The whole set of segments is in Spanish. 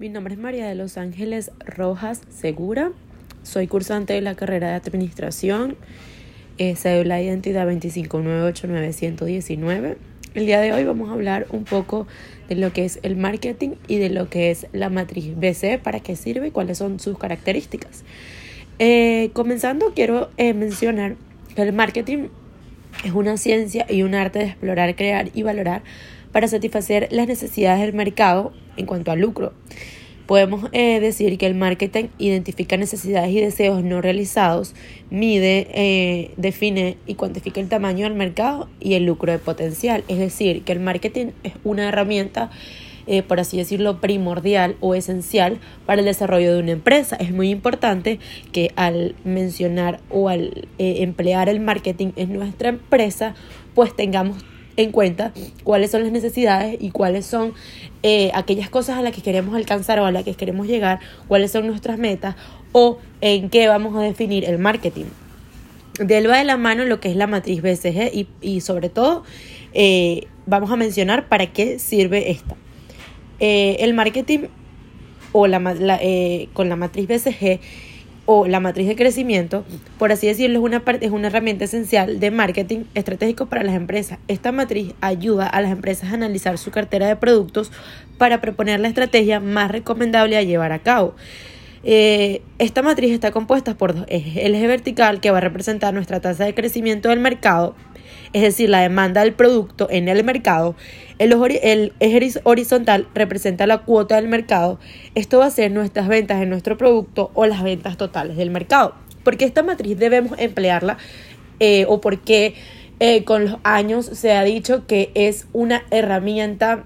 Mi nombre es María de Los Ángeles Rojas Segura. Soy cursante de la carrera de Administración, eh, cédula de identidad 2598919. El día de hoy vamos a hablar un poco de lo que es el marketing y de lo que es la matriz BC, para qué sirve y cuáles son sus características. Eh, comenzando, quiero eh, mencionar que el marketing es una ciencia y un arte de explorar, crear y valorar para satisfacer las necesidades del mercado en cuanto al lucro. Podemos eh, decir que el marketing identifica necesidades y deseos no realizados, mide, eh, define y cuantifica el tamaño del mercado y el lucro de potencial. Es decir, que el marketing es una herramienta, eh, por así decirlo, primordial o esencial para el desarrollo de una empresa. Es muy importante que al mencionar o al emplear el marketing en nuestra empresa, pues tengamos en cuenta cuáles son las necesidades y cuáles son eh, aquellas cosas a las que queremos alcanzar o a las que queremos llegar, cuáles son nuestras metas o en qué vamos a definir el marketing. De él va de la mano lo que es la matriz BCG y, y sobre todo eh, vamos a mencionar para qué sirve esta. Eh, el marketing o la, con la matriz BCG o la matriz de crecimiento, por así decirlo, es una, es una herramienta esencial de marketing estratégico para las empresas. Esta matriz ayuda a las empresas a analizar su cartera de productos para proponer la estrategia más recomendable a llevar a cabo. Eh, esta matriz está compuesta por dos ejes. El eje vertical que va a representar nuestra tasa de crecimiento del mercado es decir, la demanda del producto en el mercado. El, el eje horizontal representa la cuota del mercado. Esto va a ser nuestras ventas en nuestro producto o las ventas totales del mercado. ¿Por qué esta matriz debemos emplearla? Eh, ¿O por qué eh, con los años se ha dicho que es una herramienta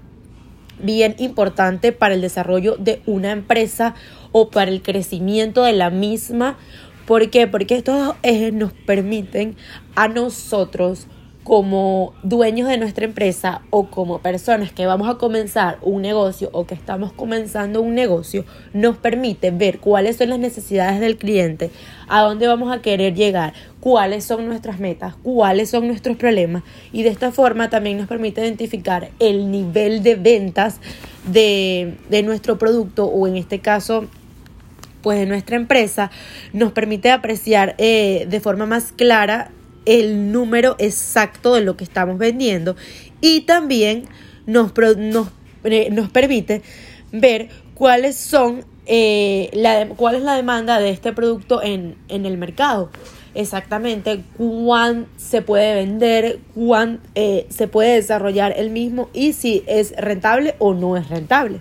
bien importante para el desarrollo de una empresa o para el crecimiento de la misma? ¿Por qué? Porque estos ejes nos permiten a nosotros como dueños de nuestra empresa o como personas que vamos a comenzar un negocio o que estamos comenzando un negocio, nos permite ver cuáles son las necesidades del cliente, a dónde vamos a querer llegar, cuáles son nuestras metas, cuáles son nuestros problemas. Y de esta forma también nos permite identificar el nivel de ventas de, de nuestro producto o en este caso pues de nuestra empresa. Nos permite apreciar eh, de forma más clara el número exacto de lo que estamos vendiendo y también nos, nos, eh, nos permite ver cuáles son eh, la, cuál es la demanda de este producto en, en el mercado exactamente cuán se puede vender, cuán eh, se puede desarrollar el mismo y si es rentable o no es rentable.